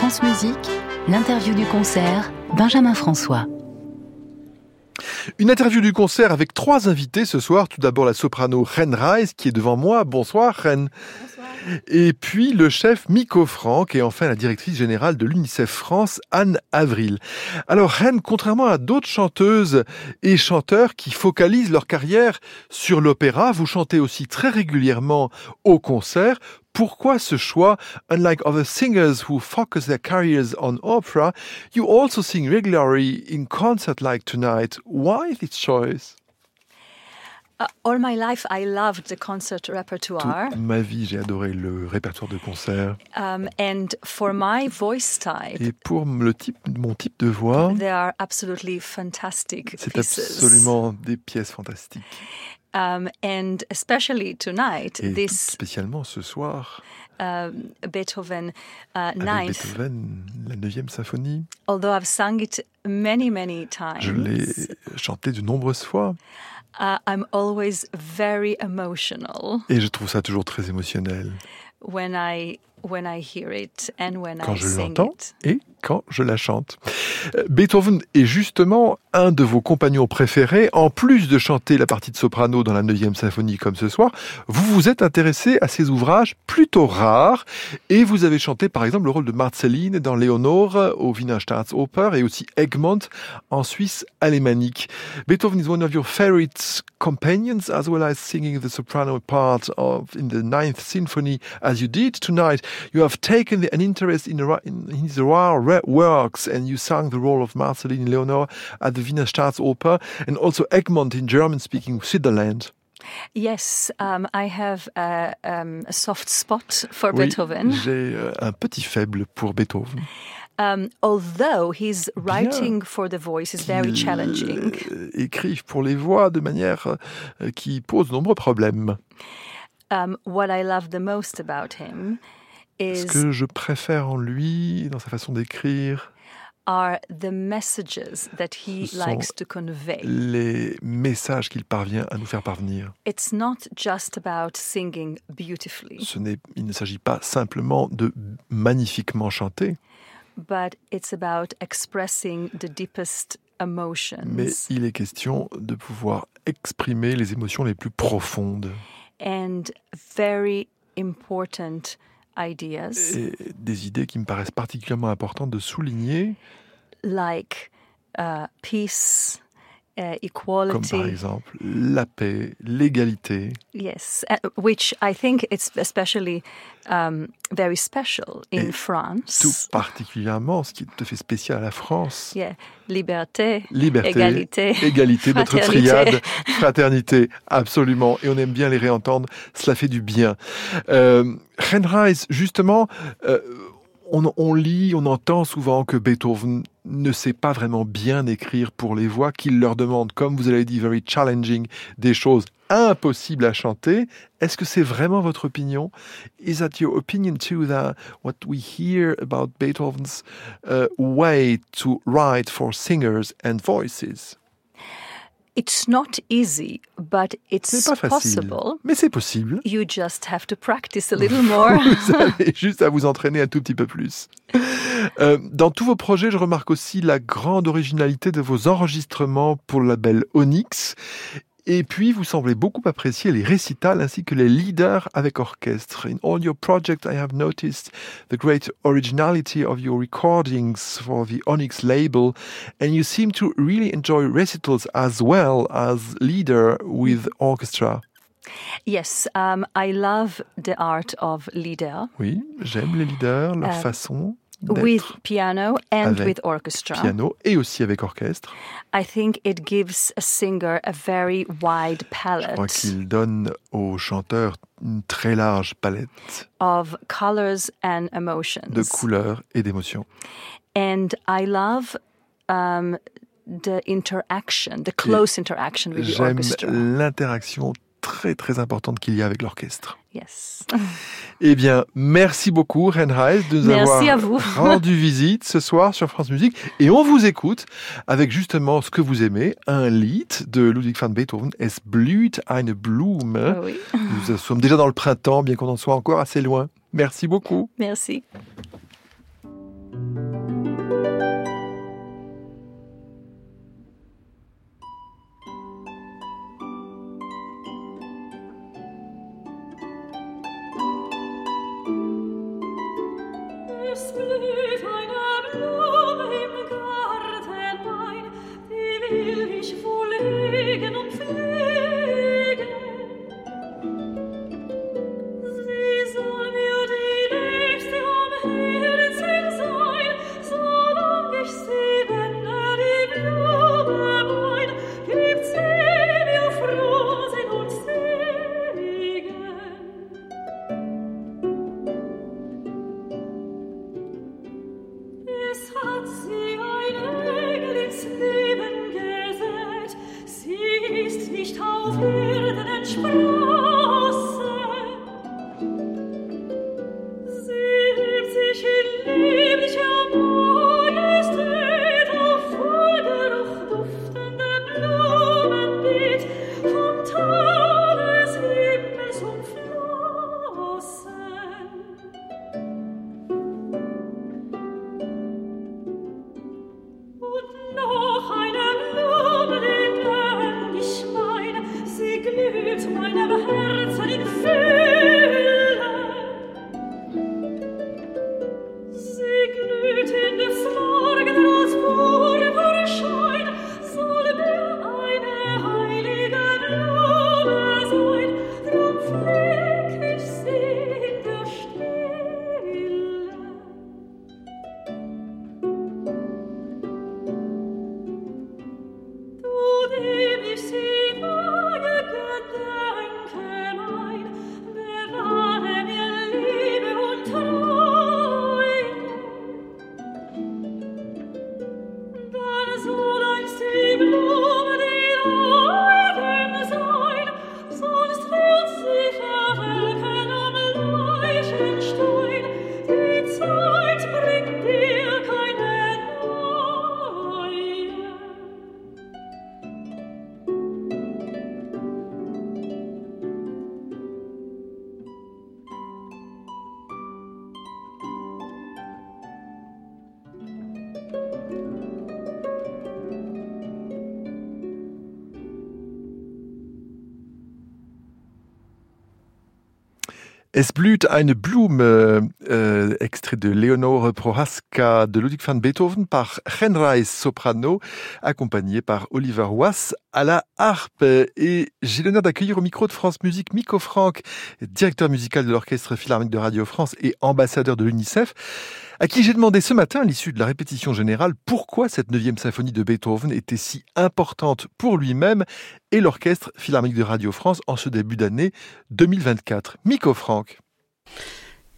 France Musique, l'interview du concert, Benjamin François. Une interview du concert avec trois invités ce soir. Tout d'abord la soprano Ren Reis qui est devant moi. Bonsoir Ren. Et puis le chef Miko Franck et enfin la directrice générale de l'UNICEF France, Anne Avril. Alors Ren, contrairement à d'autres chanteuses et chanteurs qui focalisent leur carrière sur l'opéra, vous chantez aussi très régulièrement au concert. Pourquoi ce choix? Unlike other singers who focus their careers on opera, you also sing regularly in concert like tonight. Why this choice? Uh, all my life, I loved the concert repertoire. Toute ma vie, j'ai adoré le répertoire de concert. Um, and for my voice type, Et pour le type, mon type de voix, they are absolutely fantastic c'est absolument des pièces fantastiques. Um, and especially tonight, Et this spécialement ce soir, um, Beethoven uh, ninth, Beethoven, la 9e symphonie, although I've sung it many, many times, je l'ai chanté de nombreuses fois. Uh, I'm always very emotional. Et je trouve ça toujours très émotionnel. When I when I hear it and when quand I je l'entends et quand je la chante. Beethoven est justement un de vos compagnons préférés. En plus de chanter la partie de soprano dans la 9e symphonie comme ce soir, vous vous êtes intéressé à ses ouvrages plutôt rares et vous avez chanté par exemple le rôle de Marceline dans Léonore au Wiener Staatsoper et aussi Egmont en Suisse alémanique. Beethoven is one of your favorite companions as well as singing the soprano part of in the Ninth Symphony as you did tonight. You have taken an interest in, in his rare re- works and you sang the role of Marceline in Leonore at the Wiener Staatsoper and also Egmont in German-speaking Switzerland. Yes, um, I have a, um, a soft spot for Oui, Beethoven. j'ai euh, un petit faible pour Beethoven. Um, although his writing for the voice is very challenging. euh, écrive pour les voix de manière euh, qui pose de nombreux problèmes. Um, what I love the most about him Ce is que je préfère en lui, dans sa façon d'écrire, are the messages that he Ce sont likes to convey. les messages qu'il parvient à nous faire parvenir. It's not just about singing beautifully, Ce n'est, il ne s'agit pas simplement de magnifiquement chanter, but it's about expressing the deepest mais emotions il est question de pouvoir exprimer les émotions les plus profondes. And very important ideas. Et des idées qui me paraissent particulièrement importantes de souligner, like uh, peace, uh, comme equality. par exemple la paix, l'égalité, Yes, uh, which I think it's especially um, very special in Et France. tout particulièrement ce qui est tout à fait spécial à la France. Yeah, liberté, Liberté, égalité, égalité, notre triade, fraternité, absolument. Et on aime bien les réentendre, cela fait du bien. Euh, Renreis, justement, euh, on, lit, on entend souvent que Beethoven ne sait pas vraiment bien écrire pour les voix, qu'il leur demande, comme vous avez dit, very challenging, des choses impossibles à chanter. Est-ce que c'est vraiment votre opinion? Is that your opinion too that what we hear about Beethoven's uh, way to write for singers and voices? It's not easy, but it's pas facile, possible. mais c'est possible. You just have to practice a little more. Vous avez juste à vous entraîner un tout petit peu plus. Euh, dans tous vos projets, je remarque aussi la grande originalité de vos enregistrements pour le label Onyx. Et puis, vous semblez beaucoup apprécier les récitals ainsi que les leaders avec orchestre. In all your projects, I have noticed the great originality of your recordings for the Onyx label, and you seem to really enjoy recitals as well as leader with orchestra. yes, um, I love the art of leader Oui, j'aime les leaders, leur Euh, façon. With piano and Avec with orchestra. piano et aussi avec orchestre. I think it gives a singer a very wide Je crois palette qu'il donne aux chanteurs une très large palette of colors and emotions. de couleurs et d'émotions. And I love um, the interaction, the close interaction with the J'aime orchestra. l'interaction très très importante qu'il y a avec l'orchestre. Yes. Eh bien, merci beaucoup Renheis de nous Merci avoir vous. rendu visite ce soir sur France Musique et on vous écoute avec justement ce que vous aimez, un lied de Ludwig van Beethoven, Es blüht eine Blume. Oui. Nous sommes déjà dans le printemps, bien qu'on en soit encore assez loin. Merci beaucoup. Merci. Es blüht eine Blume, euh, extrait de Leonore Prohaska de Ludwig van Beethoven par Henry Soprano, accompagné par Oliver Wass à la harpe. Et j'ai l'honneur d'accueillir au micro de France Musique Miko Franck, directeur musical de l'Orchestre Philharmonique de Radio France et ambassadeur de l'UNICEF à qui j'ai demandé ce matin, à l'issue de la répétition générale, pourquoi cette neuvième symphonie de Beethoven était si importante pour lui-même et l'Orchestre Philharmonique de Radio France en ce début d'année 2024. Miko Franck.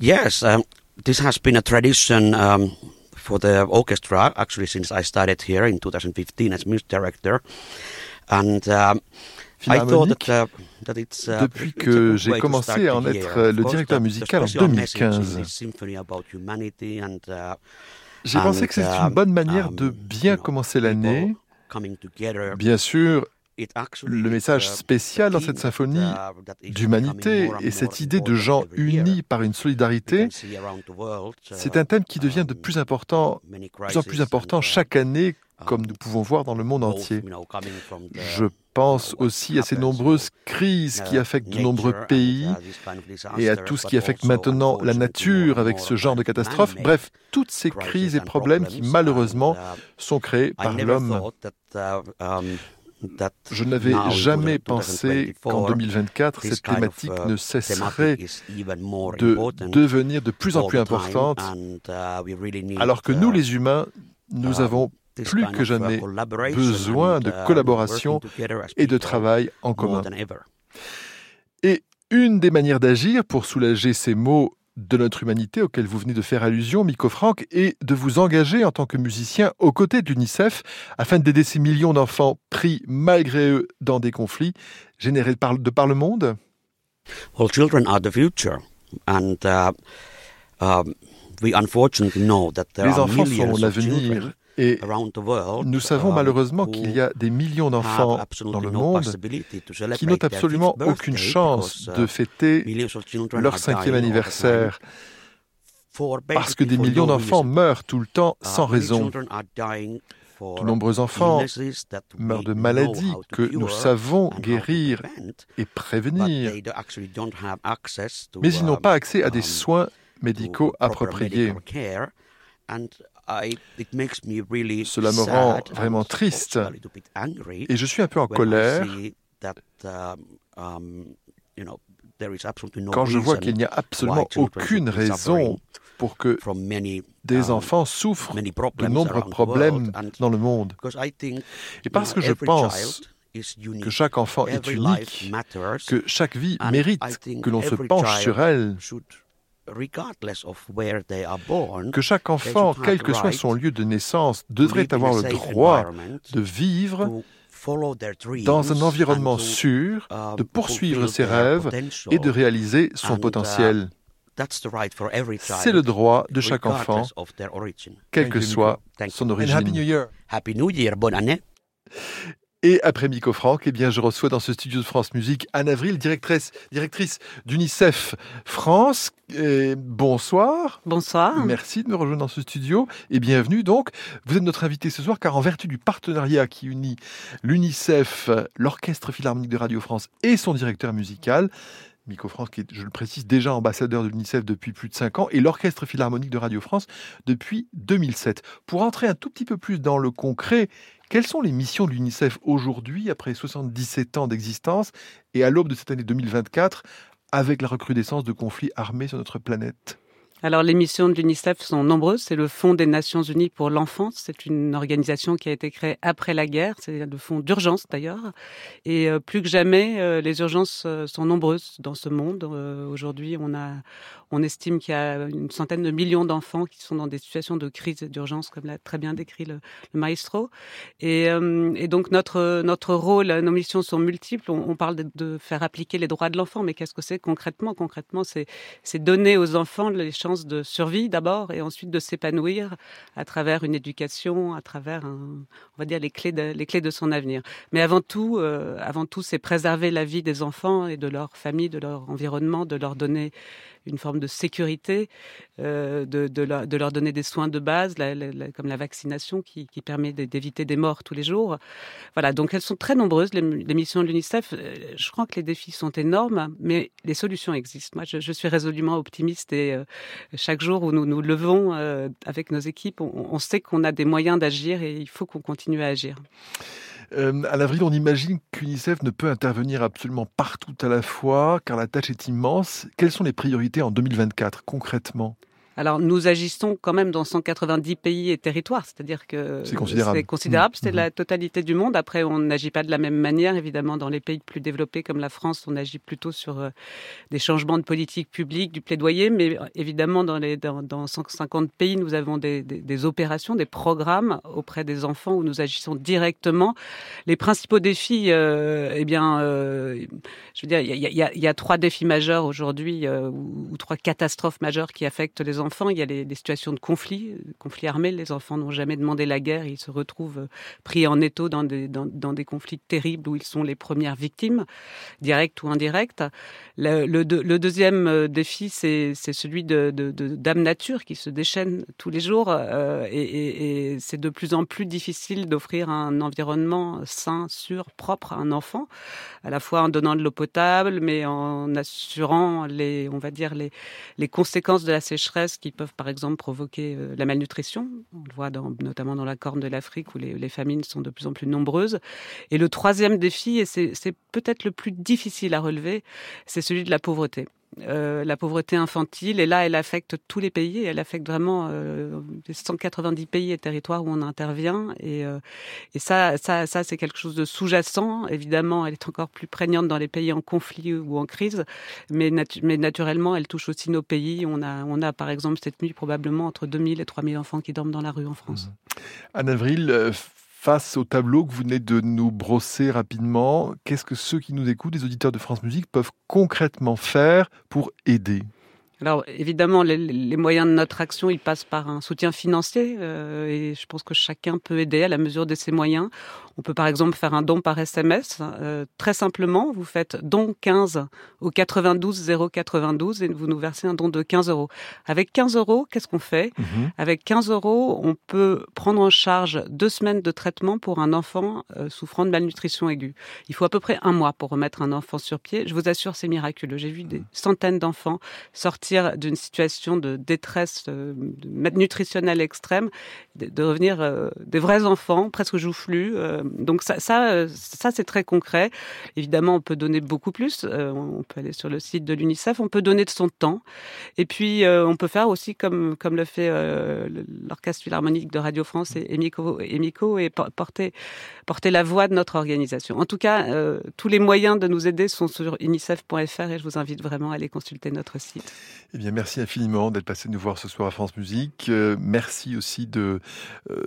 Yes, um, this has been a tradition um, for the orchestra, actually, since I started here in 2015 as music director. And um, philharmonique uh, uh, depuis que j'ai commencé à en être le directeur musical en 2015. Uh, j'ai pensé que c'était une bonne manière de um, bien commencer l'année. Bien sûr, le message spécial dans cette symphonie d'humanité et cette idée de gens unis par une solidarité, c'est un thème qui devient de plus, important, plus en plus important chaque année, comme nous pouvons voir dans le monde entier. Je pense aussi à ces nombreuses crises qui affectent de nombreux pays et à tout ce qui affecte maintenant la nature avec ce genre de catastrophes. Bref, toutes ces crises et problèmes qui malheureusement sont créés par l'homme. Je n'avais jamais pensé qu'en 2024, cette thématique ne cesserait de devenir de plus en plus importante, alors que nous, les humains, nous avons plus que jamais besoin de uh, collaboration et de travail en commun. Et une des manières d'agir pour soulager ces maux de notre humanité auxquels vous venez de faire allusion, Miko Franck, est de vous engager en tant que musicien aux côtés de l'UNICEF afin d'aider ces millions d'enfants pris malgré eux dans des conflits générés de par le monde Well, children are the future. And, uh, um, we unfortunately know that there Les enfants sont l'avenir et nous savons malheureusement qu'il y a des millions d'enfants dans le monde qui n'ont absolument aucune chance de fêter leur cinquième anniversaire parce que des millions d'enfants meurent tout le temps sans raison. De nombreux enfants meurent de maladies que nous savons guérir et prévenir, mais ils n'ont pas accès à des soins médicaux appropriés. Cela me rend vraiment triste. et je suis un peu en colère um, quand je vois qu'il n'y a absolument aucune raison pour que des um, enfants souffrent de nombreux problèmes dans le monde. Et parce que je pense que chaque enfant est unique, que chaque vie mérite que l'on se penche sur elle que chaque enfant, quel que soit son lieu de naissance, devrait avoir le droit de vivre dans un environnement sûr, um, de poursuivre ses rêves et de réaliser son uh, potentiel. C'est le droit de chaque enfant, quelle que soit son origine. Happy New Year, bonne année. Et après Miko Franck, eh bien, je reçois dans ce studio de France Musique Anne Avril, directrice, directrice d'UNICEF France. bonsoir. Bonsoir. Merci de me rejoindre dans ce studio et bienvenue. Donc, vous êtes notre invité ce soir car en vertu du partenariat qui unit l'UNICEF, l'Orchestre Philharmonique de Radio France et son directeur musical, Miko France, qui est, je le précise, déjà ambassadeur de l'UNICEF depuis plus de 5 ans, et l'Orchestre Philharmonique de Radio France depuis 2007. Pour entrer un tout petit peu plus dans le concret, quelles sont les missions de l'UNICEF aujourd'hui, après 77 ans d'existence, et à l'aube de cette année 2024, avec la recrudescence de conflits armés sur notre planète? Alors les missions de l'UNICEF sont nombreuses. C'est le Fonds des Nations Unies pour l'enfance. C'est une organisation qui a été créée après la guerre. C'est le fonds d'urgence d'ailleurs. Et euh, plus que jamais, euh, les urgences euh, sont nombreuses dans ce monde. Aujourd'hui, on estime qu'il y a une centaine de millions d'enfants qui sont dans des situations de crise et d'urgence, comme l'a très bien décrit le, maestro. Et, donc notre rôle, nos missions sont multiples. On, parle de, de, faire appliquer les droits de l'enfant, mais qu'est-ce que c'est concrètement? Concrètement, c'est donner aux enfants les chances de survie d'abord et ensuite de s'épanouir à travers une éducation, à travers, on va dire, les clés de, les clés de son avenir. Mais avant tout, euh, avant tout, c'est préserver la vie des enfants et de leur famille, de leur environnement, de leur donner une forme de sécurité, de, de, leur, donner des soins de base, comme la vaccination qui, permet d'éviter des morts tous les jours. Voilà, donc elles sont très nombreuses, les, missions de l'UNICEF. Je crois que les défis sont énormes, mais les solutions existent. Moi, je, suis résolument optimiste et chaque jour où nous nous levons avec nos équipes, on sait qu'on a des moyens d'agir et il faut qu'on continue à agir. Euh, à l'avril, on imagine qu'UNICEF ne peut intervenir absolument partout à la fois, car la tâche est immense. Quelles sont les priorités en 2024 concrètement? Alors nous agissons quand même dans 190 pays et territoires, c'est-à-dire que c'est considérable. C'est considérable, c'est mmh. la totalité du monde. Après, on n'agit pas de la même manière, évidemment, dans les pays plus développés comme la France, on agit plutôt sur euh, des changements de politique publique, du plaidoyer, mais euh, évidemment dans les dans, dans 150 pays, nous avons des, des, des, opérations, des programmes auprès des enfants où nous agissons directement. Les principaux défis, euh, eh bien, euh, je veux dire, il y a, y, a, y a, trois défis majeurs aujourd'hui euh, ou, ou trois catastrophes majeures qui affectent les enfants il y a les, situations de conflit, conflits armés. Les enfants n'ont jamais demandé la guerre. Ils se retrouvent euh, pris en étau dans des, des conflits terribles où ils sont les premières victimes, directes ou indirectes. Le, deuxième euh, défi, c'est celui de, nature qui se déchaîne tous les jours. Euh, et, c'est de plus en plus difficile d'offrir un environnement sain, sûr, propre à un enfant, à la fois en donnant de l'eau potable, mais en assurant les, on va dire, les conséquences de la sécheresse qui peuvent par exemple provoquer euh, la malnutrition. On le voit notamment dans la Corne de l'Afrique où les, famines sont de plus en plus nombreuses. Et le troisième défi, et c'est peut-être le plus difficile à relever, c'est celui de la pauvreté. Euh, la pauvreté infantile. Et là, elle affecte tous les pays. Elle affecte vraiment euh, 190 pays et territoires où on intervient. Et, euh, et ça, ça, ça c'est quelque chose de sous-jacent. Évidemment, elle est encore plus prégnante dans les pays en conflit ou en crise. Mais, naturellement, elle touche aussi nos pays. On a, on a, par exemple, cette nuit, probablement entre 2000 et 3000 enfants qui dorment dans la rue en France. En avril, euh, face au tableau que vous venez de nous brosser rapidement, qu'est-ce que ceux qui nous écoutent, les auditeurs de France Musique, peuvent concrètement faire pour aider? Alors évidemment, les, moyens de notre action, ils passent par un soutien financier euh, et je pense que chacun peut aider à la mesure de ses moyens. On peut par exemple faire un don par SMS. Euh, très simplement, vous faites don 15 au 92 092 et vous nous versez un don de 15 euros. Avec 15 euros, qu'est-ce qu'on fait? Mhm. Avec 15 euros, on peut prendre en charge deux semaines de traitement pour un enfant euh, souffrant de malnutrition aiguë. Il faut à peu près un mois pour remettre un enfant sur pied. Je vous assure, c'est miraculeux. J'ai vu des centaines d'enfants sortir d'une situation de détresse euh, nutritionnelle extrême, de, revenir euh, des vrais enfants, presque joufflus. Euh, donc ça, ça, ça c'est très concret. Évidemment, on peut donner beaucoup plus. on peut aller sur le site de l'UNICEF, on peut donner de son temps. Et puis, on peut faire aussi comme, comme le fait l'Orchestre Philharmonique de Radio France et, Emiko, et, et porter, porter la voix de notre organisation. En tout cas, tous les moyens de nous aider sont sur unicef.fr et je vous invite vraiment à aller consulter notre site. Eh bien, merci infiniment d'être passé nous voir ce soir à France Musique. Euh, merci aussi de, euh,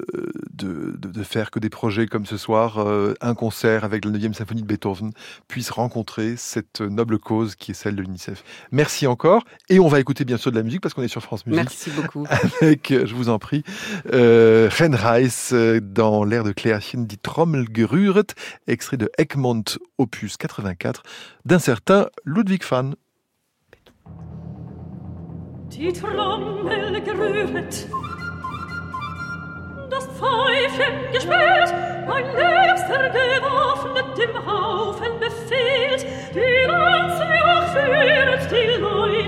de, de, faire que des projets comme ce soir, euh, un concert avec la 9e symphonie de Beethoven, puisse rencontrer cette noble cause qui est celle de l'UNICEF. Merci encore. Et on va écouter bien sûr de la musique parce qu'on est sur France Musique. Merci beaucoup. Avec, je vous en prie, euh, Renreis dans l'air de Cléachine dit Trommelgerühret, extrait de Egmont, opus 84, d'un certain Ludwig van Die Trommel gerühret, das Pfeifchen gespielt, mein Liebster gewaffnet im Haufen befehlt, die Lanze führet, die Leute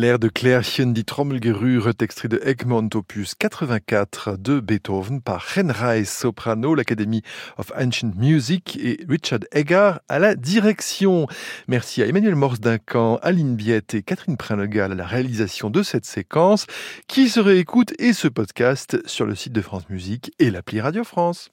L'air de Klärchen die Trommelgerühre, extrait de Egmont opus 84 de Beethoven par Henreis Soprano, l'Academy of Ancient Music et Richard Eggar à la direction. Merci à Emmanuel Morse Duncan, Aline Biette et Catherine Prinlegal à la réalisation de cette séquence qui se réécoute et se podcast sur le site de France Musique et l'appli Radio France.